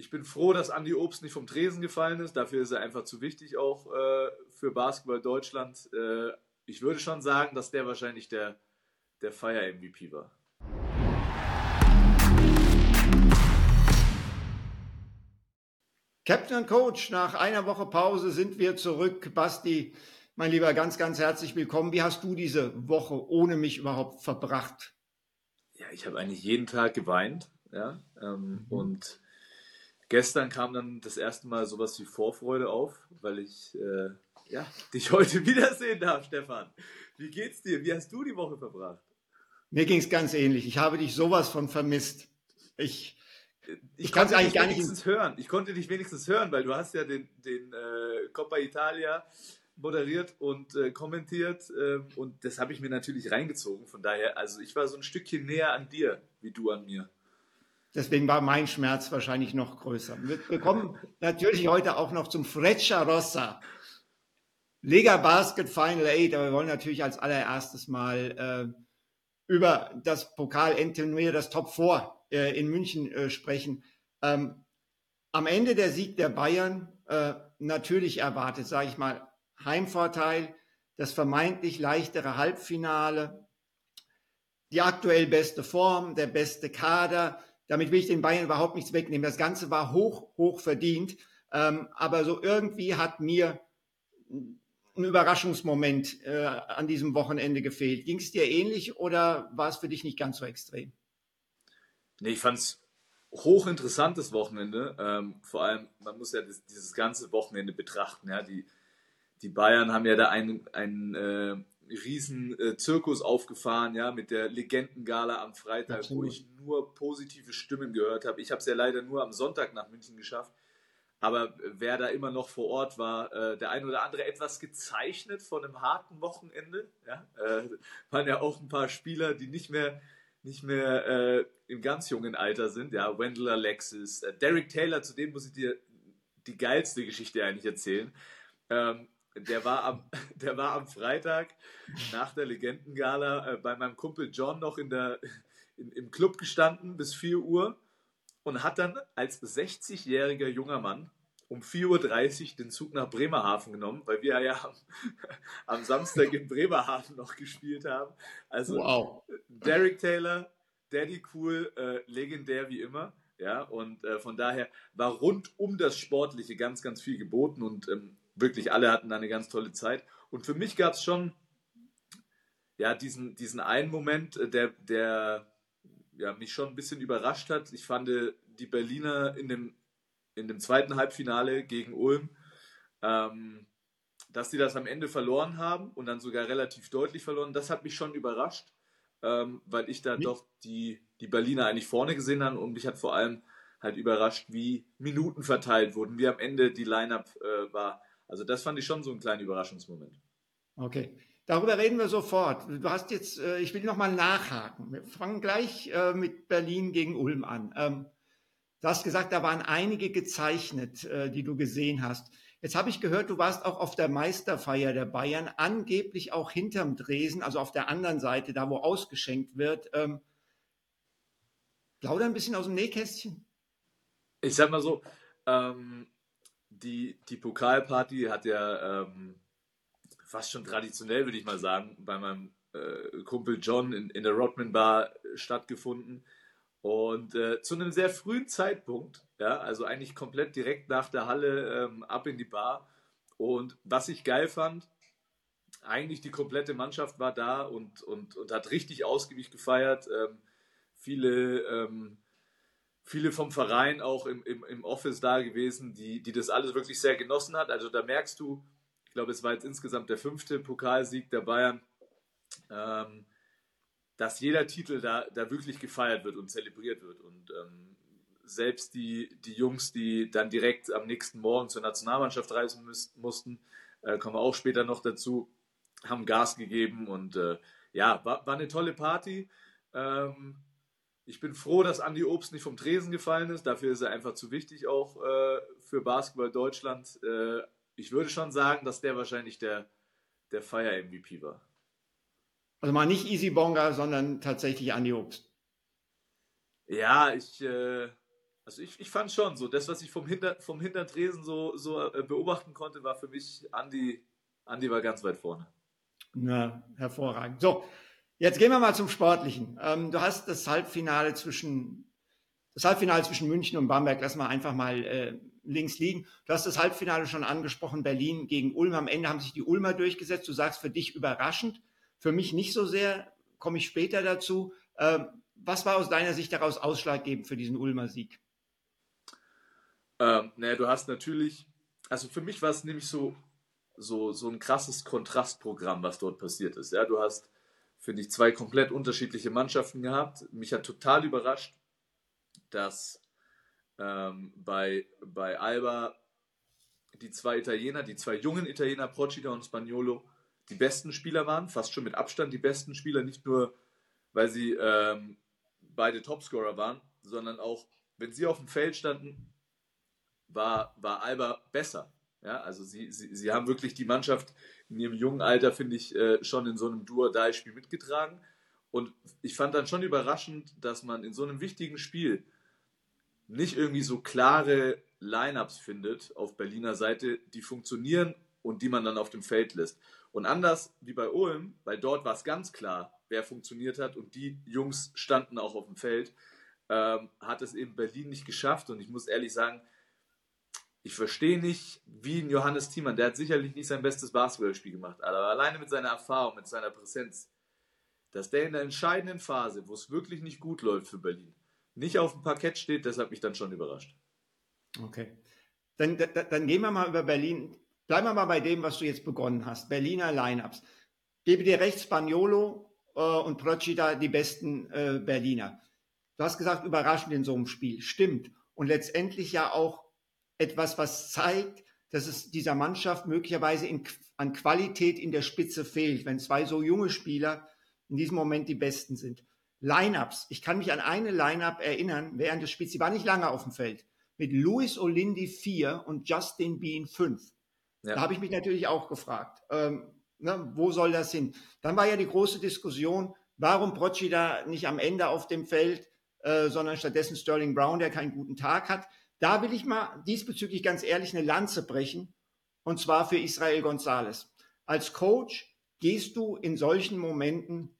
Ich bin froh, dass Andy Obst nicht vom Tresen gefallen ist. Dafür ist er einfach zu wichtig auch äh, für Basketball Deutschland. Äh, ich würde schon sagen, dass der wahrscheinlich der, der Fire-MVP war. Captain und Coach, nach einer Woche Pause sind wir zurück. Basti, mein Lieber, ganz, ganz herzlich willkommen. Wie hast du diese Woche ohne mich überhaupt verbracht? Ja, ich habe eigentlich jeden Tag geweint. Ja, ähm, Und gestern kam dann das erste Mal sowas wie Vorfreude auf, weil ich äh, ja, dich heute wiedersehen darf, Stefan. Wie geht's dir? Wie hast du die Woche verbracht? Mir ging es ganz ähnlich. Ich habe dich sowas von vermisst. Ich, Ich, Ich kann's konnte eigentlich dich gar nicht wenigstens hören. Ich konnte dich wenigstens hören, weil du hast ja den, den äh, Coppa Italia moderiert und äh, kommentiert äh, und das habe ich mir natürlich reingezogen. Von daher, also ich war so ein Stückchen näher an dir, wie du an mir. Deswegen war mein Schmerz wahrscheinlich noch größer. Wir, kommen natürlich heute auch noch zum Freccia Rossa. Lega Basket Final 8, aber wir wollen natürlich als allererstes mal äh, über das Pokal-Endturnier, das Top 4 äh, in München äh, sprechen. Ähm, am Ende der Sieg der Bayern äh, natürlich erwartet, sage ich mal, Heimvorteil, das vermeintlich leichtere Halbfinale, die aktuell beste Form, der beste Kader. Damit will ich den Bayern überhaupt nichts wegnehmen. Das Ganze war hoch, hoch verdient. Ähm, aber so irgendwie hat mir ein Überraschungsmoment äh, an diesem Wochenende gefehlt. Ging es dir ähnlich oder war es für dich nicht ganz so extrem? Nee, ich fand es hochinteressantes Wochenende. Ähm, vor allem, man muss ja das, dieses ganze Wochenende betrachten. Ja? Die, die Bayern haben ja da einen, einen äh, riesen äh, Zirkus aufgefahren, ja, mit der Legendengala am Freitag, Absolut. wo ich nur positive Stimmen gehört habe. Ich habe es ja leider nur am Sonntag nach München geschafft. Aber wer da immer noch vor Ort war, äh, der ein oder andere etwas gezeichnet von einem harten Wochenende. Ja? Äh, waren ja auch ein paar Spieler, die nicht mehr, nicht mehr äh, im ganz jungen Alter sind. Ja, Wendell Alexis, äh, Derek Taylor, zu dem muss ich dir die geilste Geschichte eigentlich erzählen. Ähm, der, war am, der war am Freitag nach der Legendengala äh, bei meinem Kumpel John noch in der, in, im Club gestanden bis 4 Uhr und hat dann als 60-jähriger junger Mann um 4.30 Uhr den Zug nach Bremerhaven genommen, weil wir ja am, am Samstag in Bremerhaven noch gespielt haben. Also Wow. Derek Taylor, Daddy Cool, äh, legendär wie immer. Ja, und äh, von daher war rund um das Sportliche ganz, ganz viel geboten und ähm, wirklich alle hatten da eine ganz tolle Zeit. Und für mich gab es schon ja, diesen, diesen einen Moment, äh, der, der ja, mich schon ein bisschen überrascht hat. Ich fand äh, die Berliner in dem, in dem zweiten Halbfinale gegen Ulm, ähm, dass die das am Ende verloren haben und dann sogar relativ deutlich verloren, das hat mich schon überrascht, ähm, weil ich da Wie- doch die, die Berliner eigentlich vorne gesehen habe und mich hat vor allem halt überrascht, wie Minuten verteilt wurden, wie am Ende die Line-Up äh, war. Also das fand ich schon so einen kleinen Überraschungsmoment. Okay. Darüber reden wir sofort. Du hast jetzt, äh, ich will nochmal nachhaken. Wir fangen gleich äh, mit Berlin gegen Ulm an. Ähm, du hast gesagt, da waren einige gezeichnet, äh, die du gesehen hast. Jetzt habe ich gehört, du warst auch auf der Meisterfeier der Bayern, angeblich auch hinterm Dresen, also auf der anderen Seite, da wo ausgeschenkt wird. Ähm, plauder ein bisschen aus dem Nähkästchen. Ich sag mal so, ähm, die, die Pokalparty hat ja ähm, fast schon traditionell, würde ich mal sagen, bei meinem äh, Kumpel John in, in der Rodman Bar stattgefunden. Und äh, zu einem sehr frühen Zeitpunkt, ja, also eigentlich komplett direkt nach der Halle ähm, ab in die Bar. Und was ich geil fand, eigentlich die komplette Mannschaft war da und, und, und hat richtig ausgiebig gefeiert. Ähm, viele, ähm, viele vom Verein auch im, im, im Office da gewesen, die, die das alles wirklich sehr genossen hat. Also da merkst du, ich glaube, es war jetzt insgesamt der fünfte Pokalsieg der Bayern, ähm, dass jeder Titel da, da wirklich gefeiert wird und zelebriert wird. Und ähm, selbst die, die Jungs, die dann direkt am nächsten Morgen zur Nationalmannschaft reisen müß, mussten, äh, kommen wir auch später noch dazu, haben Gas gegeben und äh, ja, war, war eine tolle Party. Ähm, ich bin froh, dass Andy Obst nicht vom Tresen gefallen ist. Dafür ist er einfach zu wichtig auch äh, für Basketball Deutschland. Äh, ich würde schon sagen, dass der wahrscheinlich der, der Fire-MVP war. Also mal nicht Easy Bonga, sondern tatsächlich Andy Obst. Ja, ich, äh, also ich, ich fand schon so, das, was ich vom, Hinter, vom Hintertresen so, so äh, beobachten konnte, war für mich, Andy, Andy war ganz weit vorne. Na, hervorragend. So, jetzt gehen wir mal zum Sportlichen. Ähm, du hast das Halbfinale zwischen, das Halbfinale zwischen München und Bamberg, lass mal einfach mal äh, links liegen. Du hast das Halbfinale schon angesprochen, Berlin gegen Ulm. Am Ende haben sich die Ulmer durchgesetzt. Du sagst für dich überraschend. Für mich nicht so sehr, komme ich später dazu. Ähm, was war aus deiner Sicht daraus ausschlaggebend für diesen Ulmer Sieg? Ähm, naja, du hast natürlich, also für mich war es nämlich so, so, so ein krasses Kontrastprogramm, was dort passiert ist. Ja, du hast, finde ich, zwei komplett unterschiedliche Mannschaften gehabt. Mich hat total überrascht, dass ähm, bei, bei Alba die zwei Italiener, die zwei jungen Italiener, Procida und Spagnolo, die besten Spieler waren, fast schon mit Abstand die besten Spieler, nicht nur, weil sie ähm, beide Topscorer waren, sondern auch, wenn sie auf dem Feld standen, war, war Alba besser. Ja, also sie, sie, sie haben wirklich die Mannschaft in ihrem jungen Alter, finde ich, äh, schon in so einem Duo-Die-Spiel mitgetragen. Und ich fand dann schon überraschend, dass man in so einem wichtigen Spiel nicht irgendwie so klare Lineups findet auf Berliner Seite, die funktionieren und die man dann auf dem Feld lässt. Und anders wie bei Ulm, weil dort war es ganz klar, wer funktioniert hat und die Jungs standen auch auf dem Feld, ähm, hat es eben Berlin nicht geschafft. Und ich muss ehrlich sagen, ich verstehe nicht, wie ein Johannes Thiemann, der hat sicherlich nicht sein bestes Basketballspiel gemacht, aber alleine mit seiner Erfahrung, mit seiner Präsenz, dass der in der entscheidenden Phase, wo es wirklich nicht gut läuft für Berlin, nicht auf dem Parkett steht, das hat mich dann schon überrascht. Okay. Dann, dann, gehen wir mal über Berlin. Bleiben wir mal bei dem, was du jetzt begonnen hast. Berliner Lineups. Gebe dir recht, Spagnolo äh, und Procida die besten äh, Berliner. Du hast gesagt, überraschend in so einem Spiel. Stimmt. Und letztendlich ja auch etwas, was zeigt, dass es dieser Mannschaft möglicherweise in, an Qualität in der Spitze fehlt, wenn zwei so junge Spieler in diesem Moment die besten sind. Lineups. Ich kann mich an eine Lineup erinnern während des Spiels. Sie war nicht lange auf dem Feld. Mit Louis Olindi 4 und Justin Bean 5. Ja. Da habe ich mich natürlich auch gefragt, ähm, ne, wo soll das hin? Dann war ja die große Diskussion, warum Brocci da nicht am Ende auf dem Feld, äh, sondern stattdessen Sterling Brown, der keinen guten Tag hat. Da will ich mal diesbezüglich ganz ehrlich eine Lanze brechen, und zwar für Israel Gonzalez. Als Coach gehst du in solchen Momenten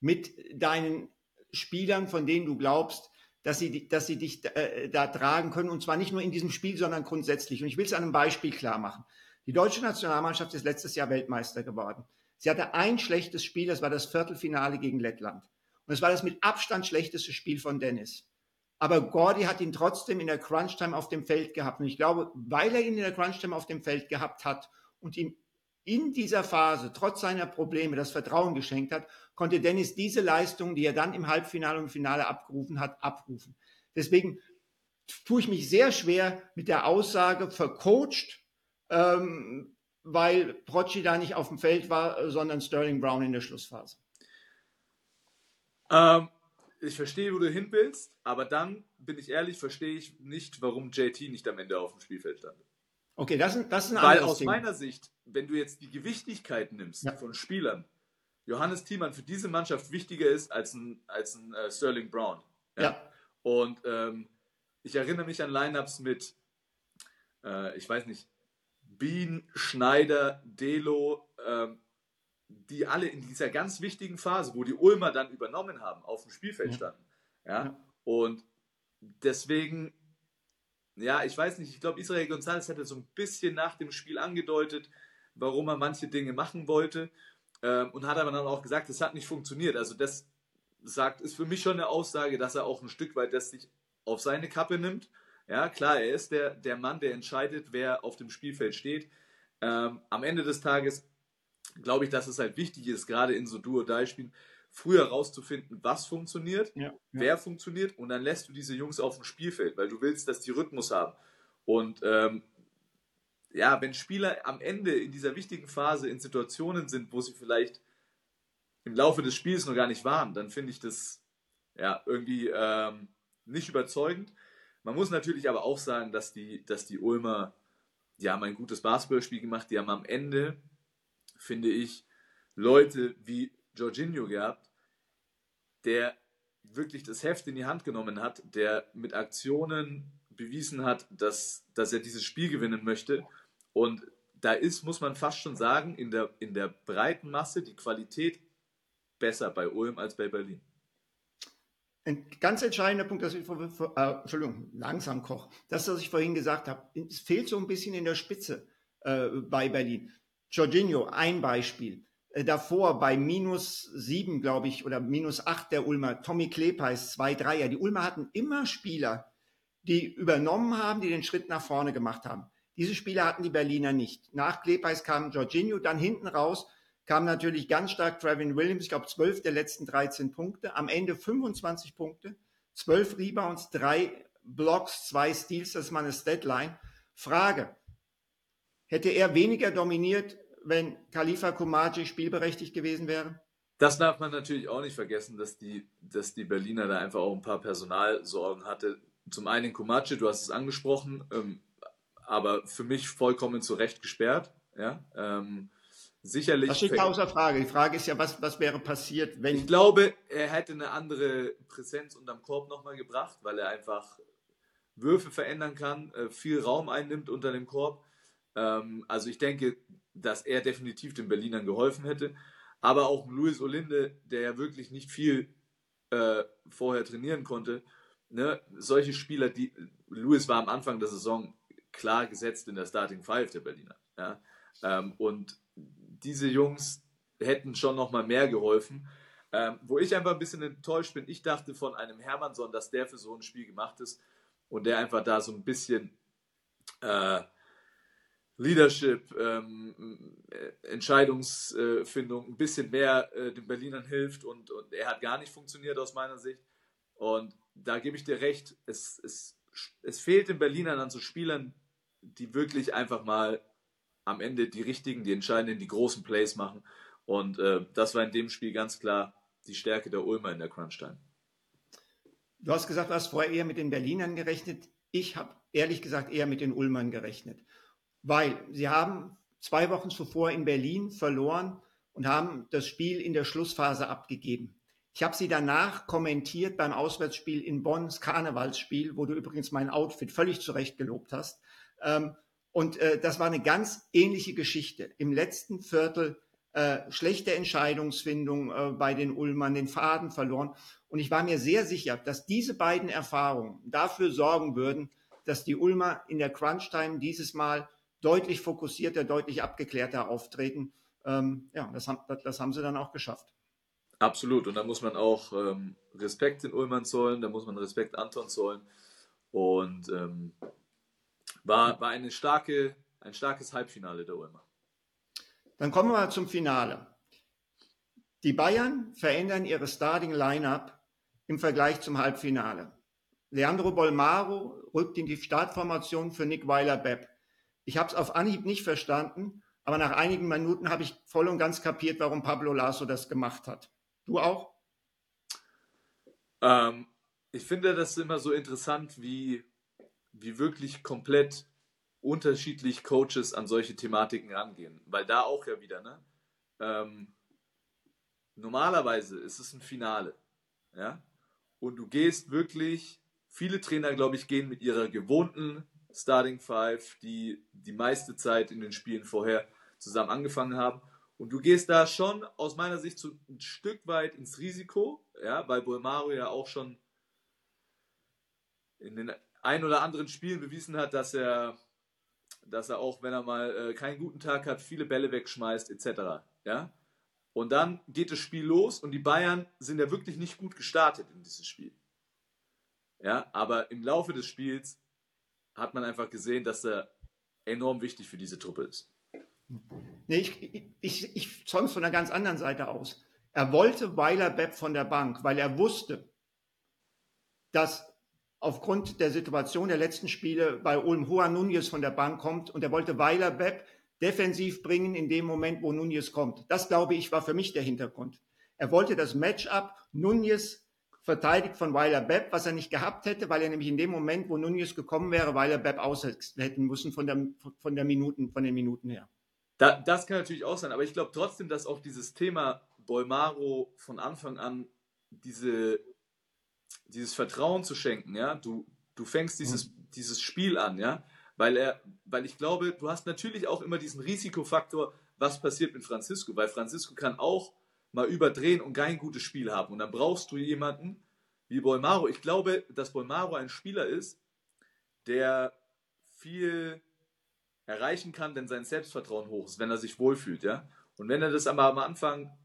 mit deinen Spielern, von denen du glaubst, dass sie, dass sie dich äh, da tragen können. Und zwar nicht nur in diesem Spiel, sondern grundsätzlich. Und ich will es an einem Beispiel klar machen. Die deutsche Nationalmannschaft ist letztes Jahr Weltmeister geworden. Sie hatte ein schlechtes Spiel, das war das Viertelfinale gegen Lettland. Und es war das mit Abstand schlechteste Spiel von Dennis. Aber Gordy hat ihn trotzdem in der Crunch-Time auf dem Feld gehabt. Und ich glaube, weil er ihn in der Crunch-Time auf dem Feld gehabt hat und ihm in dieser Phase, trotz seiner Probleme, das Vertrauen geschenkt hat, konnte Dennis diese Leistung, die er dann im Halbfinale und Finale abgerufen hat, abrufen. Deswegen tue ich mich sehr schwer mit der Aussage vercoacht, ähm, weil Procci da nicht auf dem Feld war, sondern Sterling Brown in der Schlussphase. Ähm, ich verstehe, wo du hin willst, aber dann, bin ich ehrlich, verstehe ich nicht, warum JT nicht am Ende auf dem Spielfeld stand. Okay, das, ist, das ist ein Weil aus Thema. meiner Sicht, wenn du jetzt die Gewichtigkeit nimmst ja. von Spielern, Johannes Thiemann für diese Mannschaft wichtiger ist als ein, als ein äh, Sterling Brown. Ja. ja. Und ähm, ich erinnere mich an Lineups mit, äh, ich weiß nicht, Bean, Schneider, Delo, ähm, die alle in dieser ganz wichtigen Phase, wo die Ulmer dann übernommen haben, auf dem Spielfeld standen. Ja. ja. Und deswegen ja, ich weiß nicht, ich glaube, Israel González hätte so ein bisschen nach dem Spiel angedeutet, warum er manche Dinge machen wollte ähm, und hat aber dann auch gesagt, es hat nicht funktioniert. Also das sagt, ist für mich schon eine Aussage, dass er auch ein Stück weit das sich auf seine Kappe nimmt. Ja, klar, er ist der, der Mann, der entscheidet, wer auf dem Spielfeld steht. Ähm, am Ende des Tages glaube ich, dass es halt wichtig ist, gerade in so Duo-Die-Spielen, früher rauszufinden, was funktioniert, Ja, ja. wer funktioniert und dann lässt du diese Jungs auf dem Spielfeld, weil du willst, dass die Rhythmus haben. Und ähm, ja, wenn Spieler am Ende in dieser wichtigen Phase in Situationen sind, wo sie vielleicht im Laufe des Spiels noch gar nicht waren, dann finde ich das ja irgendwie ähm, nicht überzeugend. Man muss natürlich aber auch sagen, dass die, dass die Ulmer, die haben ein gutes Basketballspiel gemacht, die haben am Ende, finde ich, Leute wie Jorginho gehabt, der wirklich das Heft in die Hand genommen hat, der mit Aktionen bewiesen hat, dass, dass er dieses Spiel gewinnen möchte. Und da ist, muss man fast schon sagen, in der, in der breiten Masse die Qualität besser bei Ulm als bei Berlin. Ein ganz entscheidender Punkt, dass ich vor, äh, Entschuldigung, langsam koch. Das, was ich vorhin gesagt habe, es fehlt so ein bisschen in der Spitze äh, bei Berlin. Jorginho, ein Beispiel. Äh, davor bei minus sieben, glaube ich, oder minus acht der Ulmer, Tommy Klepeis, zwei Dreier. Die Ulmer hatten immer Spieler, die übernommen haben, die den Schritt nach vorne gemacht haben. Diese Spieler hatten die Berliner nicht. Nach Klepeis kam Jorginho, dann hinten raus kam natürlich ganz stark Trevin Williams, ich glaube 12 der letzten 13 Punkte, am Ende 25 Punkte, 12 Rebounds, drei Blocks, zwei Steals, das ist mal eine Statline. Frage, hätte er weniger dominiert, wenn Khalifa Kumaji spielberechtigt gewesen wäre? Das darf man natürlich auch nicht vergessen, dass die, dass die Berliner da einfach auch ein paar Personalsorgen hatte. Zum einen Kumaci, du hast es angesprochen, ähm, aber für mich vollkommen zu Recht gesperrt. Ja, ähm, sicherlich. Das steht außer Frage. Die Frage ist ja, was, was wäre passiert, wenn. Ich glaube, er hätte eine andere Präsenz unterm Korb nochmal gebracht, weil er einfach Würfe verändern kann, äh, viel Raum einnimmt unter dem Korb. Ähm, also ich denke, dass er definitiv den Berlinern geholfen hätte. Aber auch Luis Olinde, der ja wirklich nicht viel äh, vorher trainieren konnte, ne? solche Spieler, die Luis war am Anfang der Saison klar gesetzt in der Starting Five der Berliner. Ja? Ähm, und diese Jungs hätten schon noch mal mehr geholfen. Ähm, wo ich einfach ein bisschen enttäuscht bin, ich dachte von einem Hermannsson, dass der für so ein Spiel gemacht ist und der einfach da so ein bisschen äh, Leadership, ähm, Entscheidungsfindung ein bisschen mehr äh, den Berlinern hilft und, und er hat gar nicht funktioniert aus meiner Sicht. Und da gebe ich dir recht, es, es, es fehlt den Berlinern an so Spielern, die wirklich einfach mal am Ende die richtigen, die entscheidenden, die großen Plays machen. Und äh, das war in dem Spiel ganz klar die Stärke der Ulmer in der Crunch-Time. Du hast gesagt, du hast vorher eher mit den Berlinern gerechnet. Ich habe ehrlich gesagt eher mit den Ulmern gerechnet. Weil sie haben zwei Wochen zuvor in Berlin verloren und haben das Spiel in der Schlussphase abgegeben. Ich habe sie danach kommentiert beim Auswärtsspiel in Bonn, das Karnevalsspiel, wo du übrigens mein Outfit völlig zurecht gelobt hast. Ähm, und äh, das war eine ganz ähnliche Geschichte. Im letzten Viertel äh, schlechte Entscheidungsfindung äh, bei den Ulmern, den Faden verloren. Und ich war mir sehr sicher, dass diese beiden Erfahrungen dafür sorgen würden, dass die Ulmer in der Crunch-Time dieses Mal deutlich fokussierter, deutlich abgeklärter auftreten. Ähm, ja, das haben, das, das haben sie dann auch geschafft. Absolut. Und da muss man auch ähm, Respekt den Ulmern zollen, da muss man Respekt Anton zollen. Und ähm, war, war eine starke, ein starkes Halbfinale der Ulmer. Dann kommen wir mal zum Finale. Die Bayern verändern ihre Starting Lineup im Vergleich zum Halbfinale. Leandro Bolmaro rückt in die Startformation für Nick Weiler-Bepp. Ich habe es auf Anhieb nicht verstanden, aber nach einigen Minuten habe ich voll und ganz kapiert, warum Pablo Lasso das gemacht hat. Du auch? Ähm, ich finde das immer so interessant, wie, wie wirklich komplett unterschiedlich Coaches an solche Thematiken rangehen. Weil da auch ja wieder, ne? Ähm, normalerweise ist es ein Finale. Ja? Und du gehst wirklich, viele Trainer, glaube ich, gehen mit ihrer gewohnten Starting Five, die die meiste Zeit in den Spielen vorher zusammen angefangen haben. Und du gehst da schon aus meiner Sicht so ein Stück weit ins Risiko, ja, weil Bolmaro ja auch schon in den ein oder anderen Spielen bewiesen hat, dass er, dass er auch, wenn er mal äh, keinen guten Tag hat, viele Bälle wegschmeißt, etc. Ja? Und dann geht das Spiel los und die Bayern sind ja wirklich nicht gut gestartet in dieses Spiel. Ja, aber im Laufe des Spiels hat man einfach gesehen, dass er enorm wichtig für diese Truppe ist. Nee, ich, ich, ich zoll es von einer ganz anderen Seite aus. Er wollte Weiler Bepp von der Bank, weil er wusste, dass aufgrund der Situation der letzten Spiele bei Ulm Juan Nunez von der Bank kommt und er wollte Weiler Bepp defensiv bringen in dem Moment, wo Nunez kommt. Das, glaube ich, war für mich der Hintergrund. Er wollte das Matchup Nunez verteidigt von Weiler Bepp, was er nicht gehabt hätte, weil er nämlich in dem Moment, wo Nunez gekommen wäre, Weiler Bepp aussetzen hätten müssen von, der, von, der Minuten, von den Minuten her. Da, das kann natürlich auch sein, aber ich glaube trotzdem, dass auch dieses Thema Bolmaro von Anfang an diese, dieses Vertrauen zu schenken, ja, du, du fängst dieses, mhm. dieses Spiel an, ja, weil er, weil ich glaube, du hast natürlich auch immer diesen Risikofaktor, was passiert mit Francisco, weil Francisco kann auch mal überdrehen und kein gutes Spiel haben. Und dann brauchst du jemanden wie Bolmaro. Ich glaube, dass Bolmaro ein Spieler ist, der viel erreichen kann, wenn sein Selbstvertrauen hoch ist, wenn er sich wohlfühlt, ja. Und wenn er das aber am Anfang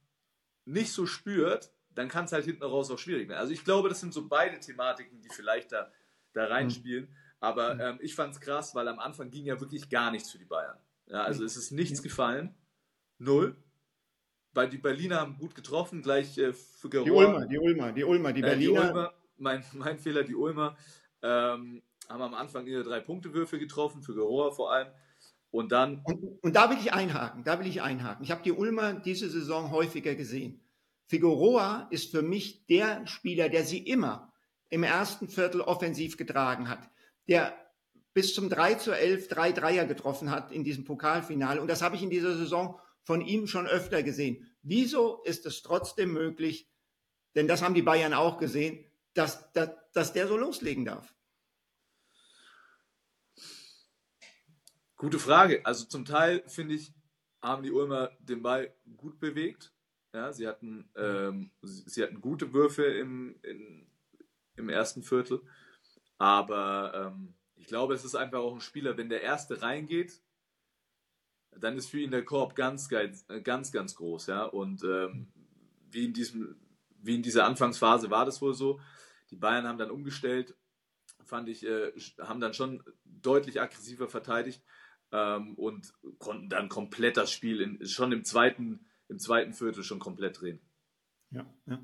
nicht so spürt, dann kann es halt hinten raus auch schwierig werden. Also ich glaube, das sind so beide Thematiken, die vielleicht da, da reinspielen. Mhm. Aber ähm, ich fand es krass, weil am Anfang ging ja wirklich gar nichts für die Bayern. Ja, also es ist nichts gefallen. Null. Weil die Berliner haben gut getroffen, gleich äh, für Die Ulmer, die Ulmer, die Ulmer, die äh, Berliner. Die Ulmer, mein, mein Fehler, die Ulmer ähm, haben am Anfang ihre drei Punktewürfe getroffen, für Geroa vor allem. Und dann. Und, und, da will ich einhaken, da will ich einhaken. Ich habe die Ulmer diese Saison häufiger gesehen. Figueroa ist für mich der Spieler, der sie immer im ersten Viertel offensiv getragen hat. Der bis zum 3 zu 11 drei Dreier getroffen hat in diesem Pokalfinale. Und das habe ich in dieser Saison von ihm schon öfter gesehen. Wieso ist es trotzdem möglich, denn das haben die Bayern auch gesehen, dass, dass, dass der so loslegen darf? Gute Frage. Also zum Teil finde ich, haben die Ulmer den Ball gut bewegt. Ja, sie hatten, ähm, sie hatten gute Würfe im, in, im ersten Viertel. Aber ähm, ich glaube, es ist einfach auch ein Spieler, wenn der Erste reingeht, dann ist für ihn der Korb ganz, ganz, ganz, ganz groß, ja. Und ähm, wie in diesem, wie in dieser Anfangsphase war das wohl so. Die Bayern haben dann umgestellt, fand ich, äh, haben dann schon deutlich aggressiver verteidigt ähm, und konnten dann komplett das Spiel in, schon im zweiten, im zweiten Viertel schon komplett drehen. Ja, ja.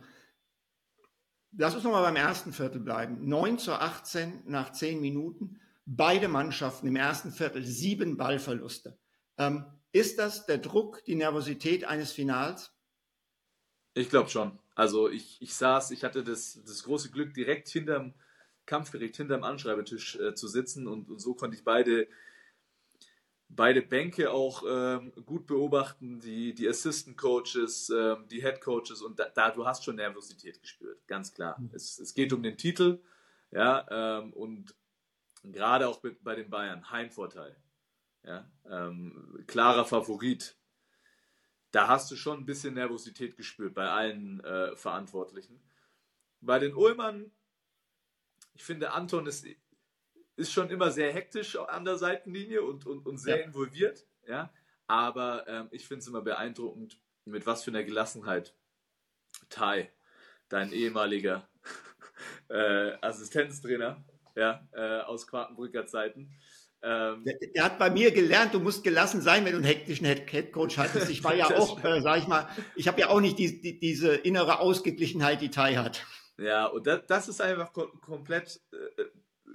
Lass uns nochmal beim ersten Viertel bleiben. 9 zu 18 nach 10 Minuten. Beide Mannschaften im ersten Viertel sieben Ballverluste. Ähm, ist das der Druck, die Nervosität eines Finals? Ich glaube schon. Also ich, ich saß, ich hatte das, das große Glück, direkt hinterm Kampfgericht, hinterm Anschreibetisch äh, zu sitzen und, und, so konnte ich beide, beide Bänke auch ähm, gut beobachten, die, die Assistant Coaches, ähm, die Head Coaches und da, da, du hast schon Nervosität gespürt, ganz klar. Mhm. Es, es geht um den Titel, ja, ähm, und gerade auch bei den Bayern, Heimvorteil. Ja, ähm, klarer Favorit. Da hast du schon ein bisschen Nervosität gespürt bei allen äh, Verantwortlichen. Bei den Ulmern, ich finde, Anton ist, ist schon immer sehr hektisch an der Seitenlinie und, und, und sehr ja. involviert. Ja? Aber ähm, ich finde es immer beeindruckend, mit was für einer Gelassenheit Tai, dein ehemaliger äh, Assistenztrainer ja, äh, aus Quartenbrücker Zeiten, ähm, der, der, hat bei mir gelernt, du musst gelassen sein, wenn du einen hektischen Headcoach hattest. Ich war ja auch, äh, sag ich mal, ich habe ja auch nicht die, die, diese innere Ausgeglichenheit, die Tai hat. Ja, und das, das ist einfach kom komplett äh,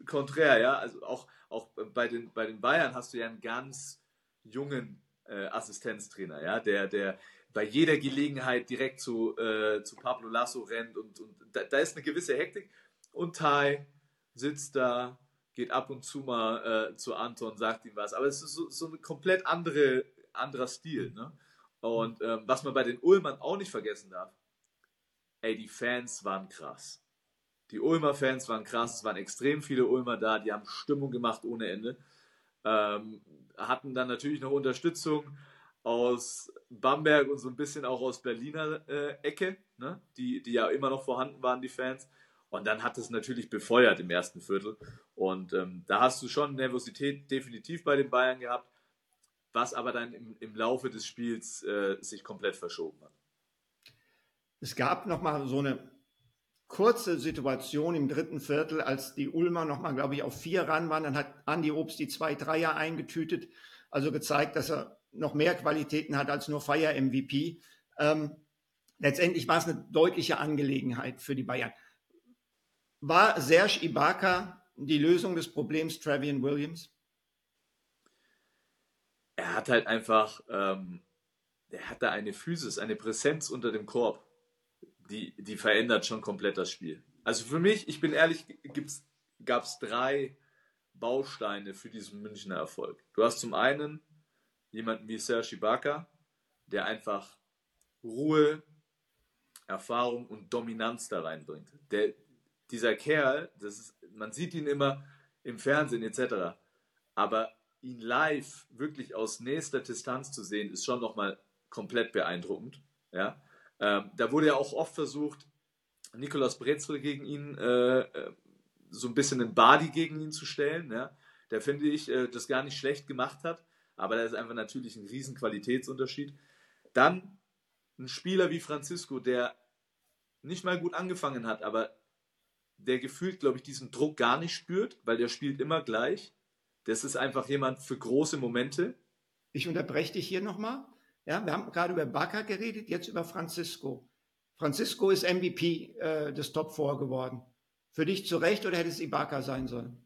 konträr, ja. Also auch, auch bei, den, bei den Bayern hast du ja einen ganz jungen äh, Assistenztrainer, ja, der, der bei jeder Gelegenheit direkt zu, äh, zu Pablo Lasso rennt und, und da, da ist eine gewisse Hektik. Und Tai sitzt da, geht ab und zu mal äh, zu Anton, sagt ihm was. Aber es ist so, so ein komplett andere, anderer Stil. Ne? Und ähm, was man bei den Ulmern auch nicht vergessen darf, ey, die Fans waren krass. Die Ulmer Fans waren krass, es waren extrem viele Ulmer da, die haben Stimmung gemacht ohne Ende. Ähm, hatten dann natürlich noch Unterstützung aus Bamberg und so ein bisschen auch aus Berliner äh, Ecke, ne? die, die ja immer noch vorhanden waren, die Fans. Und dann hat es natürlich befeuert im ersten Viertel. Und ähm, da hast du schon Nervosität definitiv bei den Bayern gehabt, was aber dann im, im Laufe des Spiels äh, sich komplett verschoben hat. Es gab nochmal so eine kurze Situation im dritten Viertel, als die Ulmer nochmal, glaube ich, auf vier ran waren. Dann hat Andi Obst die zwei Dreier eingetütet, also gezeigt, dass er noch mehr Qualitäten hat als nur Feier-MVP. Ähm, letztendlich war es eine deutliche Angelegenheit für die Bayern. War Serge Ibaka die Lösung des Problems Travian Williams? Er hat halt einfach, ähm, er hat da eine Physis, eine Präsenz unter dem Korb, die, die verändert schon komplett das Spiel. Also für mich, ich bin ehrlich, gab es drei Bausteine für diesen Münchner Erfolg. Du hast zum einen jemanden wie Serge Ibaka, der einfach Ruhe, Erfahrung und Dominanz da reinbringt. Der, dieser Kerl, das ist, man sieht ihn immer im Fernsehen etc., aber ihn live wirklich aus nächster Distanz zu sehen, ist schon nochmal komplett beeindruckend. Ja? Ähm, da wurde ja auch oft versucht, Nikolaus Brezel gegen ihn äh, äh, so ein bisschen einen Body gegen ihn zu stellen. Ja? Der finde ich äh, das gar nicht schlecht gemacht hat, aber da ist einfach natürlich ein riesen Qualitätsunterschied. Dann ein Spieler wie Francisco, der nicht mal gut angefangen hat, aber der gefühlt, glaube ich, diesen Druck gar nicht spürt, weil der spielt immer gleich. Das ist einfach jemand für große Momente. Ich unterbreche dich hier nochmal. Ja, wir haben gerade über Baca geredet, jetzt über Francisco. Francisco ist MVP äh, des Top 4 geworden. Für dich zu Recht oder hätte es Ibaka sein sollen?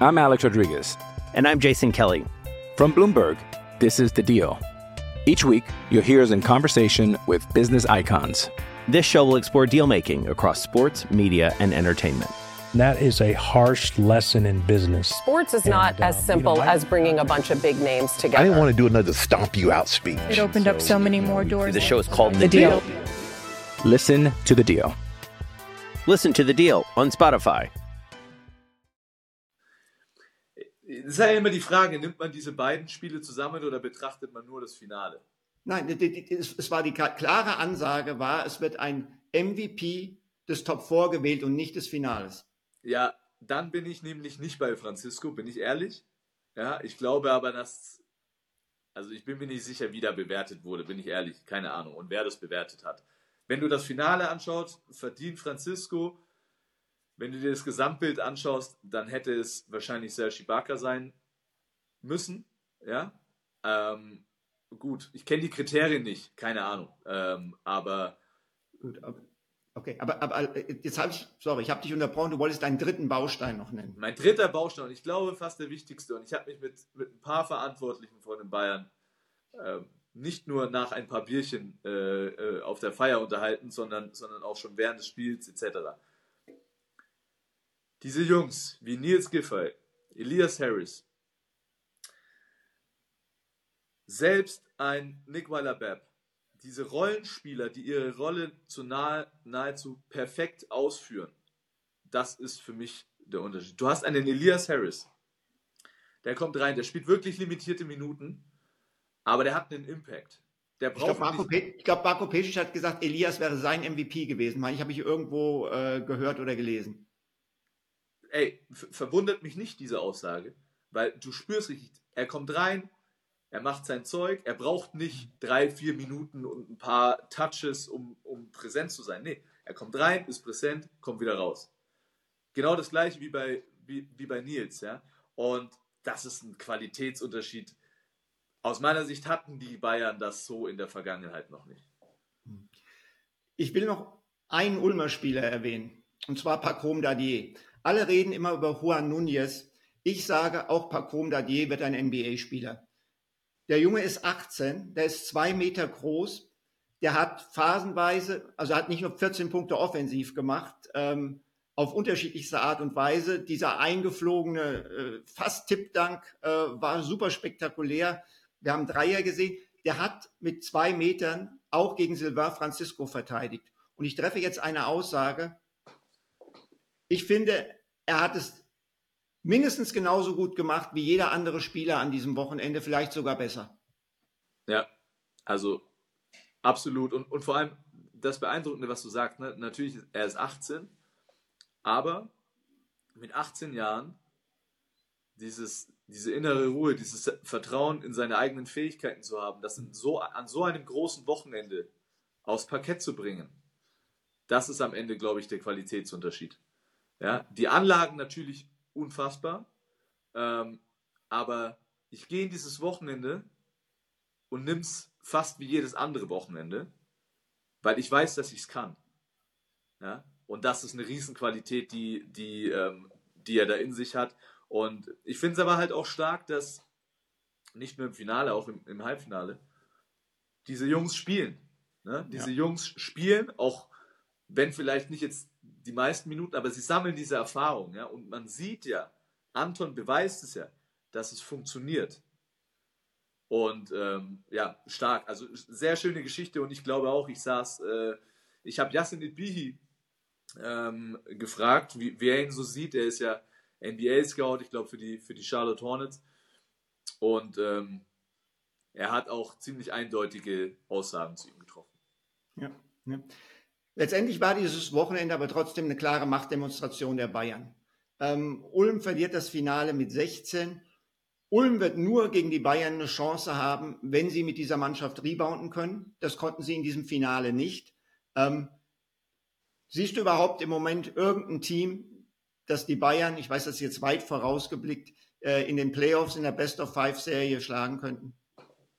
I'm Alex Rodriguez. And I'm Jason Kelly. From Bloomberg, this is The Deal. Each week, you'll hear us in conversation with business icons. This show will explore deal making across sports, media, and entertainment. That is a harsh lesson in business. Sports is not And, as um, you simple know, I- as bringing a bunch of big names together. I didn't want to do another stomp you out speech. It opened up so many more doors. The show is called The The Deal. Listen to the deal. Listen to the deal on Spotify. Es ist ja immer die Frage, nimmt man diese beiden Spiele zusammen oder betrachtet man nur das Finale? Nein, es war die klare Ansage, war, es wird ein MVP des Top 4 gewählt und nicht des Finales. Ja, dann bin ich nämlich nicht bei Francisco, bin ich ehrlich. Ja, ich glaube aber, dass. Also ich bin mir nicht sicher, wie da bewertet wurde, bin ich ehrlich. Keine Ahnung. Und wer das bewertet hat. Wenn du das Finale anschaust, verdient Francisco. Wenn du dir das Gesamtbild anschaust, dann hätte es wahrscheinlich Serge Ibaka sein müssen. Ja. Ähm, gut, ich kenne die Kriterien nicht, keine Ahnung. Ähm, aber Gut, aber, okay, aber, aber äh, jetzt habe ich, sorry, ich habe dich unterbrochen, du wolltest deinen dritten Baustein noch nennen. Mein dritter Baustein, und ich glaube fast der wichtigste, und ich habe mich mit, mit ein paar Verantwortlichen von den Bayern ähm, nicht nur nach ein paar Bierchen äh, äh, auf der Feier unterhalten, sondern, sondern auch schon während des Spiels etc. Diese Jungs wie Nils Giffey, Elias Harris, selbst ein Nick Weiler-Bepp, diese Rollenspieler, die ihre Rolle zu nahe, nahezu perfekt ausführen, das ist für mich der Unterschied. Du hast einen Elias Harris, der kommt rein, der spielt wirklich limitierte Minuten, aber der hat einen Impact. Der Ich glaube, braucht Marco, Pe glaub, Marco Pesic hat gesagt, Elias wäre sein MVP gewesen. Ich habe ich irgendwo äh, gehört oder gelesen. ey, verwundert mich nicht diese Aussage, weil du spürst richtig, er kommt rein, er macht sein Zeug, er braucht nicht drei, vier Minuten und ein paar Touches, um, um präsent zu sein. Nee, er kommt rein, ist präsent, kommt wieder raus. Genau das gleiche wie bei, wie, wie bei Nils, ja. Und das ist ein Qualitätsunterschied. Aus meiner Sicht hatten die Bayern das so in der Vergangenheit noch nicht. Ich will noch einen Ulmer Spieler erwähnen, und zwar Pacom Dadier. Alle reden immer über Juan Núñez. Ich sage, auch Pacom Dadier wird ein NBA-Spieler. Der Junge ist 18, der ist zwei Meter groß, der hat phasenweise, also hat nicht nur 14 Punkte offensiv gemacht, ähm, auf unterschiedlichste Art und Weise. Dieser eingeflogene, äh, fast Tippdank äh, war super spektakulär. Wir haben Dreier gesehen. Der hat mit zwei Metern auch gegen Sylvain Francisco verteidigt. Und ich treffe jetzt eine Aussage. Ich finde, er hat es mindestens genauso gut gemacht wie jeder andere Spieler an diesem Wochenende, vielleicht sogar besser. Ja, also absolut. Und, und vor allem das Beeindruckende, was du sagst, ne? natürlich, er ist 18, aber mit 18 Jahren dieses, diese innere Ruhe, dieses Vertrauen in seine eigenen Fähigkeiten zu haben, das so, an so einem großen Wochenende aufs Parkett zu bringen, das ist am Ende, glaube ich, der Qualitätsunterschied. Ja, die Anlagen natürlich unfassbar, ähm, aber ich gehe in dieses Wochenende und nimm's fast wie jedes andere Wochenende weil ich weiß, dass ich es kann. Ja? Und das ist eine Riesenqualität, die, die, ähm, die er da in sich hat. Und ich finde es aber halt auch stark, dass nicht nur im Finale, auch im, im Halbfinale, diese Jungs spielen. Ne? Diese ja. Jungs spielen, auch wenn vielleicht nicht jetzt die meisten Minuten, aber sie sammeln diese Erfahrung. Ja? Und man sieht ja, Anton beweist es ja, dass es funktioniert. Und ähm, ja, stark. Also sehr schöne Geschichte und ich glaube auch, ich saß, äh, ich habe Yassin Idbihi ähm, gefragt, wie, wer ihn so sieht. Er ist ja NBA-Scout, ich glaube, für die, für die Charlotte Hornets. Und ähm, er hat auch ziemlich eindeutige Aussagen zu ihm getroffen. Ja, ja. Letztendlich war dieses Wochenende aber trotzdem eine klare Machtdemonstration der Bayern. Ähm, Ulm verliert das Finale mit 16. Ulm wird nur gegen die Bayern eine Chance haben, wenn sie mit dieser Mannschaft rebounden können. Das konnten sie in diesem Finale nicht. Ähm, siehst du überhaupt im Moment irgendein Team, das die Bayern, ich weiß, das ist jetzt weit vorausgeblickt, äh, in den Playoffs in der Best of Five Serie schlagen könnten?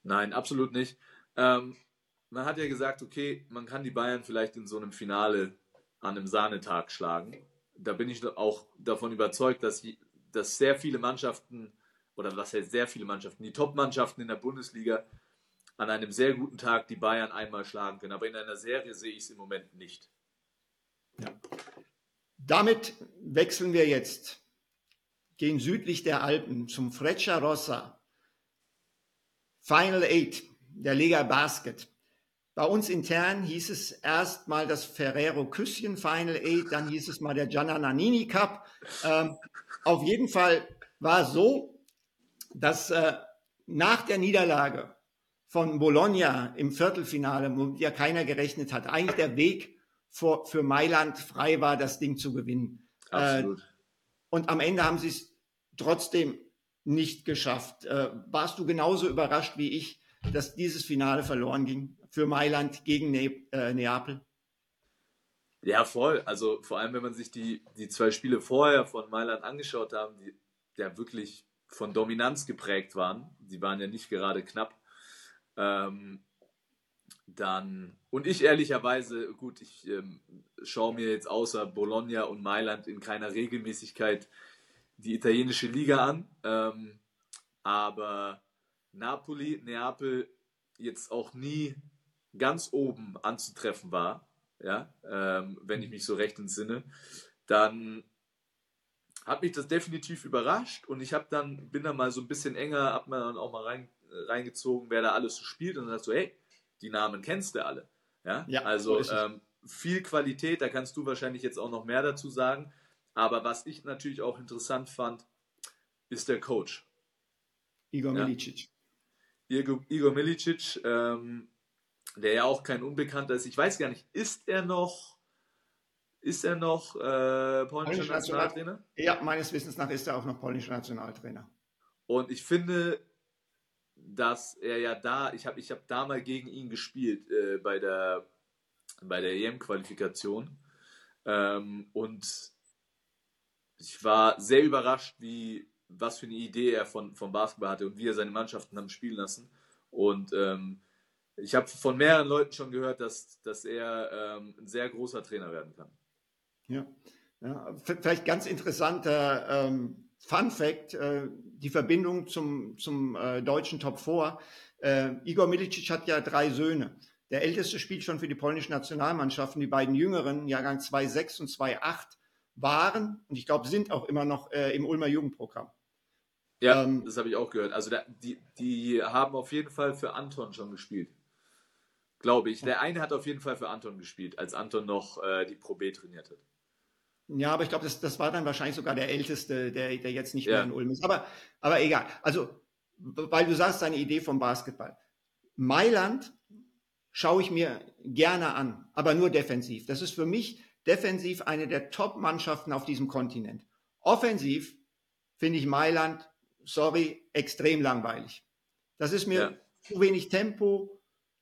Nein, absolut nicht. Ähm, man hat ja gesagt, okay, man kann die Bayern vielleicht in so einem Finale an einem Sahnetag schlagen. Da bin ich auch davon überzeugt, dass, dass sehr viele Mannschaften, oder was heißt sehr viele Mannschaften, die Top-Mannschaften in der Bundesliga an einem sehr guten Tag die Bayern einmal schlagen können. Aber in einer Serie sehe ich es im Moment nicht. Ja. Damit wechseln wir jetzt, gehen südlich der Alpen zum Freccia Rossa. Final Eight der Lega Basket. Bei uns intern hieß es erst mal das Ferrero Küsschen Final Eight, dann hieß es mal der Gianna Nannini Cup. Ähm, auf jeden Fall war es so, dass äh, nach der Niederlage von Bologna im Viertelfinale, wo ja keiner gerechnet hat, eigentlich der Weg vor, für Mailand frei war, das Ding zu gewinnen. Absolut. Äh, und am Ende haben sie es trotzdem nicht geschafft. Äh, warst du genauso überrascht wie ich, dass dieses Finale verloren ging? Für Mailand gegen ne äh, Neapel? Ja, voll. Also vor allem, wenn man sich die, die zwei Spiele vorher von Mailand angeschaut haben, die ja wirklich von Dominanz geprägt waren. Die waren ja nicht gerade knapp. Ähm, dann, und ich ehrlicherweise, gut, ich ähm, schaue mir jetzt außer Bologna und Mailand in keiner Regelmäßigkeit die italienische Liga an. Ähm, aber Napoli, Neapel jetzt auch nie ganz oben anzutreffen war, ja, ähm, wenn ich mich so recht entsinne, dann hat mich das definitiv überrascht und ich habe dann bin dann mal so ein bisschen enger, hab mir dann auch mal rein, reingezogen, wer da alles so spielt und dann sagst du, hey, die Namen kennst du alle, ja, ja also so ähm, viel Qualität, da kannst du wahrscheinlich jetzt auch noch mehr dazu sagen, aber was ich natürlich auch interessant fand, ist der Coach. Igor ja? Milicic. Igor, Igor Milicic, ähm, der ja auch kein Unbekannter ist. Ich weiß gar nicht, ist er noch, ist er noch äh, polnischer Nationaltrainer? Ja, meines Wissens nach ist er auch noch polnischer Nationaltrainer. Und ich finde, dass er ja da, ich habe ich hab da mal gegen ihn gespielt äh, bei der, bei der EM-Qualifikation. Ähm, und ich war sehr überrascht, wie, was für eine Idee er von, von Basketball hatte und wie er seine Mannschaften haben spielen lassen. Und ähm, ich habe von mehreren Leuten schon gehört, dass, dass er ähm, ein sehr großer Trainer werden kann. Ja, ja vielleicht ganz interessanter ähm, Fun Fact, äh, die Verbindung zum, zum äh, deutschen Top 4. Äh, Igor Milicic hat ja drei Söhne. Der älteste spielt schon für die polnische Nationalmannschaft und die beiden jüngeren, Jahrgang 2.6 und 2.8, waren und ich glaube, sind auch immer noch äh, im Ulmer Jugendprogramm. Ja, ähm, das habe ich auch gehört. Also da, die, die haben auf jeden Fall für Anton schon gespielt. Glaube ich. Der eine hat auf jeden Fall für Anton gespielt, als Anton noch äh, die Pro B trainiert hat. Ja, aber ich glaube, das, das war dann wahrscheinlich sogar der Älteste, der, der jetzt nicht ja. mehr in Ulm ist. Aber, aber egal. Also, weil du sagst, deine Idee vom Basketball. Mailand schaue ich mir gerne an, aber nur defensiv. Das ist für mich defensiv eine der Top-Mannschaften auf diesem Kontinent. Offensiv finde ich Mailand, sorry, extrem langweilig. Das ist mir ja. zu wenig Tempo,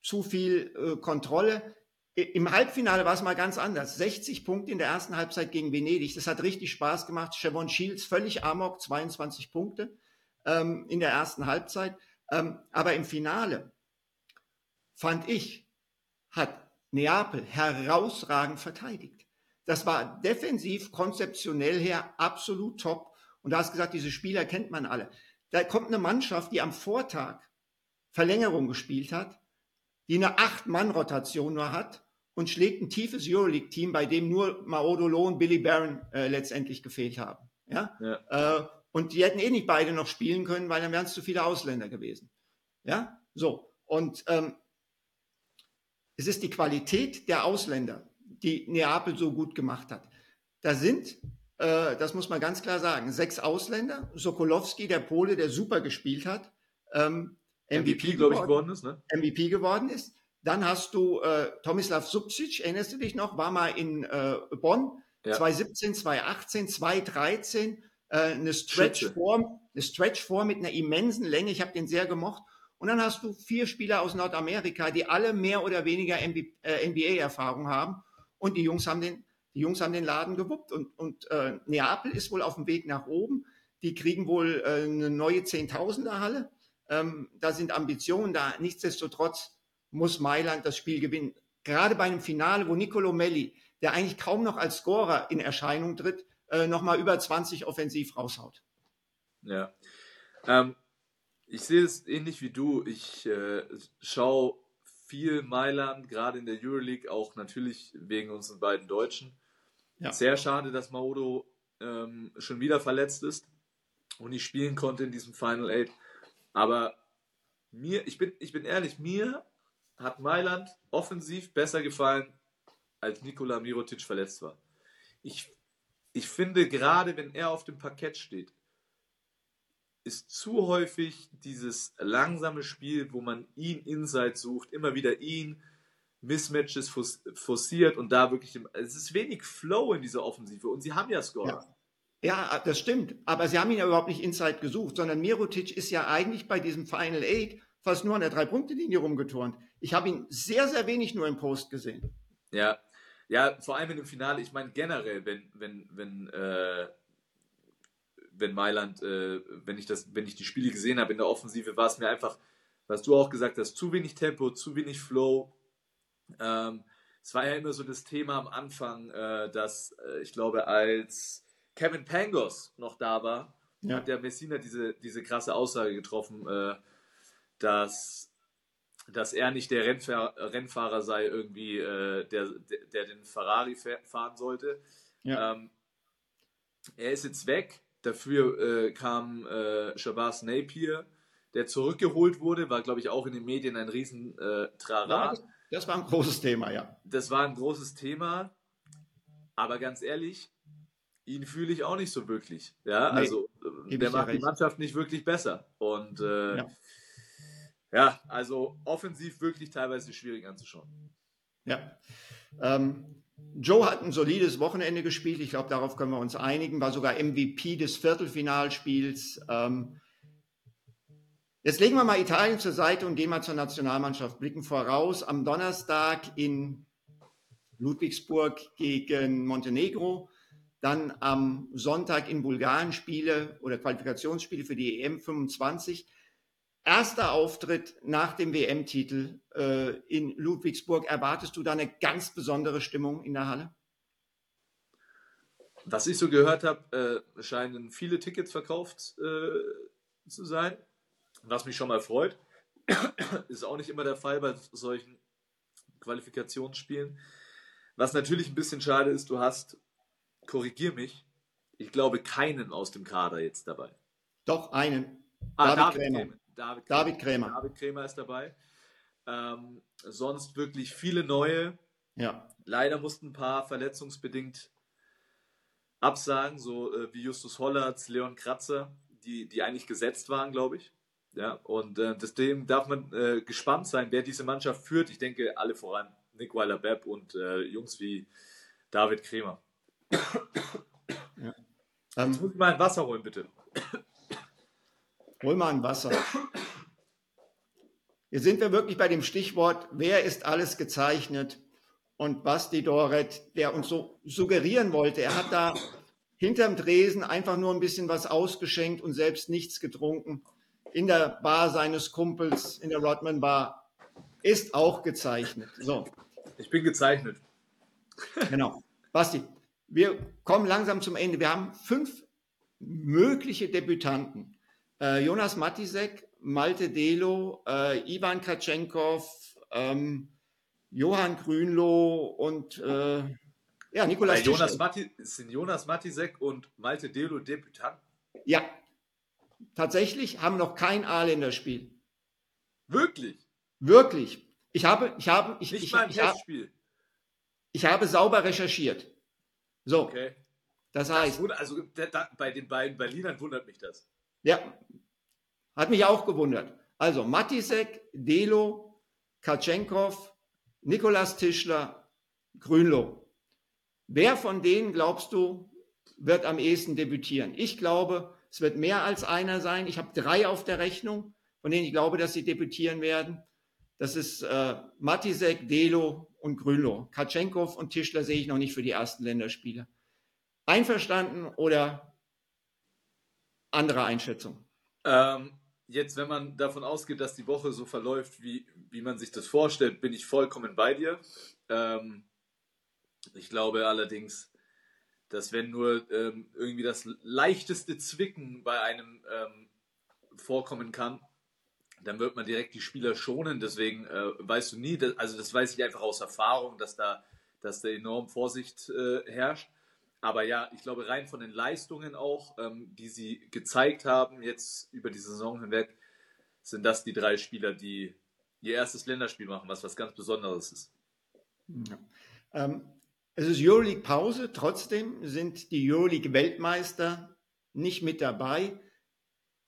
zu viel äh, Kontrolle. Im Halbfinale war es mal ganz anders. 60 Punkte in der ersten Halbzeit gegen Venedig. Das hat richtig Spaß gemacht. Chevron Shields völlig amok, 22 Punkte ähm, in der ersten Halbzeit. Ähm, aber im Finale fand ich, hat Neapel herausragend verteidigt. Das war defensiv, konzeptionell her absolut top. Und da hast gesagt, diese Spieler kennt man alle. Da kommt eine Mannschaft, die am Vortag Verlängerung gespielt hat, die eine Acht-Mann-Rotation nur hat und schlägt ein tiefes Euroleague-Team, bei dem nur Maodolo und Billy Barron äh, letztendlich gefehlt haben. Ja? ja. Äh, und die hätten eh nicht beide noch spielen können, weil dann wären es zu viele Ausländer gewesen. Ja, so. Und ähm, es ist die Qualität der Ausländer, die Neapel so gut gemacht hat. Da sind, äh, das muss man ganz klar sagen, sechs Ausländer. Sokolowski, der Pole, der super gespielt hat, ähm, MVP, MVP glaube ich, geworden ist. Ne? MVP geworden ist. Dann hast du äh, Tomislav Subcic, erinnerst du dich noch, war mal in äh, Bonn, ja. 2017, 2018, 2013 äh, eine Stretch-Form, eine Stretch-Form mit einer immensen Länge. Ich habe den sehr gemocht. Und dann hast du vier Spieler aus Nordamerika, die alle mehr oder weniger NBA-Erfahrung äh, haben. Und die Jungs haben den, die Jungs haben den Laden gewuppt. Und, und äh, Neapel ist wohl auf dem Weg nach oben. Die kriegen wohl äh, eine neue Zehntausender-Halle. Ähm, da sind Ambitionen da. Nichtsdestotrotz muss Mailand das Spiel gewinnen. Gerade bei einem Finale, wo Nicolo Melli, der eigentlich kaum noch als Scorer in Erscheinung tritt, äh, nochmal über 20 offensiv raushaut. Ja. Ähm, ich sehe es ähnlich wie du. Ich äh, schaue viel Mailand, gerade in der Euroleague, auch natürlich wegen unseren beiden Deutschen. Ja. Sehr schade, dass Maodo ähm, schon wieder verletzt ist und nicht spielen konnte in diesem Final Eight. Aber mir, ich bin, ich bin ehrlich, mir hat Mailand offensiv besser gefallen, als Nikola Mirotic verletzt war. Ich ich finde, gerade wenn er auf dem Parkett steht, ist zu häufig dieses langsame Spiel, wo man ihn inside sucht, immer wieder ihn, Mismatches forciert und da wirklich, es ist wenig Flow in dieser Offensive und sie haben ja Score. Ja. Ja. das stimmt. Aber sie haben ihn ja überhaupt nicht inside gesucht, sondern Mirotic ist ja eigentlich bei diesem Final Eight fast nur an der Drei-Punkte-Linie rumgeturnt. Ich habe ihn sehr, sehr wenig nur im Post gesehen. Ja, ja, vor allem dem Finale, ich meine generell, wenn, wenn, wenn, äh, wenn Mailand, äh, wenn ich das, wenn ich die Spiele gesehen habe in der Offensive, war es mir einfach, was du auch gesagt hast, zu wenig Tempo, zu wenig Flow. Ähm, es war ja immer so das Thema am Anfang, äh, dass äh, ich glaube, als Kevin Pangos noch da war, ja. hat der Messina diese, diese krasse Aussage getroffen, äh, dass dass er nicht der Rennfahr Rennfahrer sei, irgendwie, äh, der, der, den Ferrari fahren sollte. Ja. Ähm, er ist jetzt weg. Dafür äh, kam äh, Shabazz Napier, der zurückgeholt wurde, war, glaube ich, auch in den Medien ein riesen äh, Trara. das war ein großes Thema, ja. Das war ein großes Thema. Aber ganz ehrlich, ihn fühle ich auch nicht so wirklich. Ja, nee, also der macht die Mannschaft nicht wirklich besser. Und äh, ja. Ja, also offensiv wirklich teilweise schwierig anzuschauen. Ja. Ähm, Joe hat ein solides Wochenende gespielt. Ich glaube, darauf können wir uns einigen. War sogar MVP des Viertelfinalspiels. Ähm, jetzt legen wir mal Italien zur Seite und gehen mal zur Nationalmannschaft. Blicken voraus am Donnerstag in Ludwigsburg gegen Montenegro. Dann am Sonntag in Bulgarien Spiele oder Qualifikationsspiele für die EM 25 erster Auftritt nach dem WM-Titel äh, in Ludwigsburg. Erwartest du da eine ganz besondere Stimmung in der Halle? Was ich so gehört habe, äh, scheinen viele Tickets verkauft äh, zu sein, was mich schon mal freut. Ist auch nicht immer der Fall bei solchen Qualifikationsspielen. Was natürlich ein bisschen schade ist, du hast, korrigier mich, ich glaube keinen aus dem Kader jetzt dabei. Doch, einen. Ah, David, David Krämer. David, David Krämer. David Krämer ist dabei. Ähm, sonst wirklich viele neue. Ja. Leider mussten ein paar verletzungsbedingt absagen, so äh, wie Justus Hollertz, Leon Kratzer, die, die eigentlich gesetzt waren, glaube ich. Ja, und äh, deswegen darf man äh, gespannt sein, wer diese Mannschaft führt. Ich denke, alle voran. Nick Weiler-Bepp und äh, Jungs wie David Krämer. Ja. Ähm, Jetzt muss ich mal ein Wasser holen, bitte. Hol mal ein Wasser. Hier sind wir wirklich bei dem Stichwort, wer ist alles gezeichnet? Und Basti Doret, der uns so suggerieren wollte, er hat da hinterm Dresen einfach nur ein bisschen was ausgeschenkt und selbst nichts getrunken. In der Bar seines Kumpels, in der Rodman Bar, ist auch gezeichnet. So. Ich bin gezeichnet. Genau. Basti, wir kommen langsam zum Ende. Wir haben fünf mögliche Debütanten. Äh, Jonas Matisek, Malte Delo, äh, Ivan Katschenkov, ähm, Johann Grünloh und äh, ja, Nikolas Bei Jonas Mati, sind Jonas Matisek und Malte Delo Debütanten? Ja, tatsächlich haben noch kein A-Länderspiel. Wirklich? Wirklich. Ich habe, ich habe, ich, Nicht ich, mal ein ich, Testspiel. ich habe sauber recherchiert. So, Okay. das Das heißt, wund- also da, da, bei den beiden Berlinern wundert mich das. ja, hat mich auch gewundert. Also Matisek, Delo, Katschenkov, Nikolas Tischler, Grünloh. Wer von denen, glaubst du, wird am ehesten debütieren? Ich glaube, es wird mehr als einer sein. Ich habe drei auf der Rechnung, von denen ich glaube, dass sie debütieren werden. Das ist äh, Matisek, Delo und Grünloh. Katschenkov und Tischler sehe ich noch nicht für die ersten Länderspiele. Einverstanden oder andere Einschätzung? Ähm, jetzt, wenn man davon ausgeht, dass die Woche so verläuft, wie, wie man sich das vorstellt, bin ich vollkommen bei dir. Ähm, ich glaube allerdings, dass wenn nur ähm, irgendwie das leichteste Zwicken bei einem ähm, vorkommen kann, dann wird man direkt die Spieler schonen. Deswegen äh, weißt du nie, dass, also das weiß ich einfach aus Erfahrung, dass da, dass da enorm Vorsicht äh, herrscht. Aber ja, ich glaube, rein von den Leistungen auch, ähm, die sie gezeigt haben, jetzt über die Saison hinweg, sind das die drei Spieler, die ihr erstes Länderspiel machen, was was ganz Besonderes ist. Ja. Ähm, es ist Euroleague-Pause, trotzdem sind die Euroleague-Weltmeister nicht mit dabei.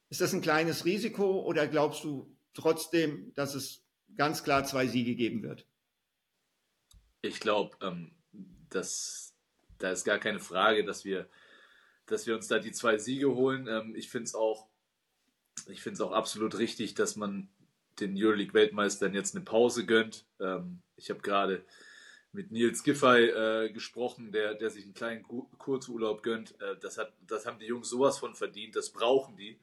Ist das ein kleines Risiko oder glaubst du trotzdem, dass es ganz klar zwei Siege geben wird? Ich glaube, ähm, dass da ist gar keine Frage, dass wir, dass wir uns da die zwei Siege holen. Ähm, ich finde es auch, ich finde es auch absolut richtig, dass man den Euroleague-Weltmeistern jetzt eine Pause gönnt. Ähm, ich habe gerade mit Nils Giffey äh, gesprochen, der, der sich einen kleinen Ku- Kurzurlaub gönnt. Äh, das, hat, das haben die Jungs sowas von verdient, das brauchen die.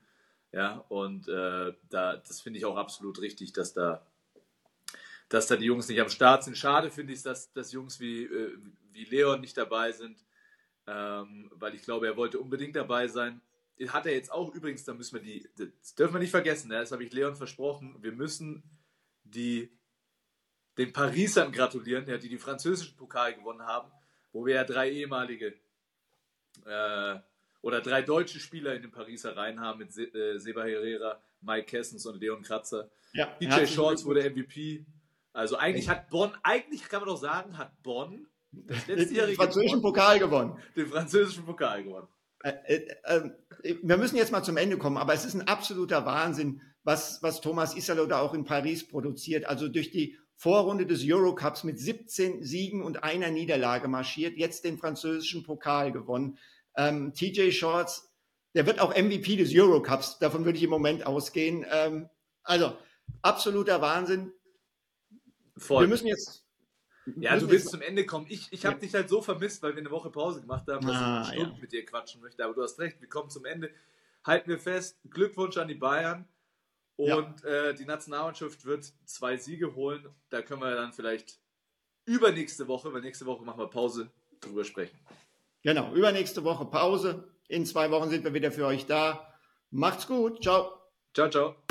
Ja, und äh, da, das finde ich auch absolut richtig, dass da, dass da die Jungs nicht am Start sind. Schade finde ich, dass, dass Jungs wie, äh, wie Leon nicht dabei sind, ähm, weil ich glaube, er wollte unbedingt dabei sein. Hat er jetzt auch übrigens, da müssen wir die, das dürfen wir nicht vergessen, ne? das habe ich Leon versprochen, wir müssen die, den Parisern gratulieren, ja, die die französischen Pokal gewonnen haben, wo wir ja drei ehemalige äh, oder drei deutsche Spieler in den Pariser Reihen haben mit Se äh, Seba Herrera, Mike Kessens und Leon Kratzer. Ja, DJ Shorts wurde. MVP. Also eigentlich hat Bonn, eigentlich kann man doch sagen, hat Bonn das den französischen Bonn Pokal gewonnen. den französischen Pokal gewonnen. Äh, äh, äh, wir müssen jetzt mal zum Ende kommen, aber es ist ein absoluter Wahnsinn, was, was Thomas Isalo da auch in Paris produziert. Also durch die Vorrunde des Eurocups mit 17 Siegen und einer Niederlage marschiert, jetzt den französischen Pokal gewonnen. Ähm, TJ Shorts, der wird auch MVP des Eurocups, davon würde ich im Moment ausgehen. Ähm, also absoluter Wahnsinn. Voll. Wir müssen jetzt. ja, müssen du willst jetzt- zum Ende kommen. Ich, ich habe Ja. dich halt so vermisst, weil wir eine Woche Pause gemacht haben, dass Ah, ich eine Stunde ja. mit dir quatschen möchte. Aber du hast recht, wir kommen zum Ende. Halten wir fest, Glückwunsch an die Bayern. Ja. Und äh, die Nationalmannschaft wird zwei Siege holen. Da können wir dann vielleicht übernächste Woche, weil nächste Woche machen wir Pause, drüber sprechen. Genau, übernächste Woche Pause. In zwei Wochen sind wir wieder für euch da. Macht's gut. Ciao. Ciao, ciao.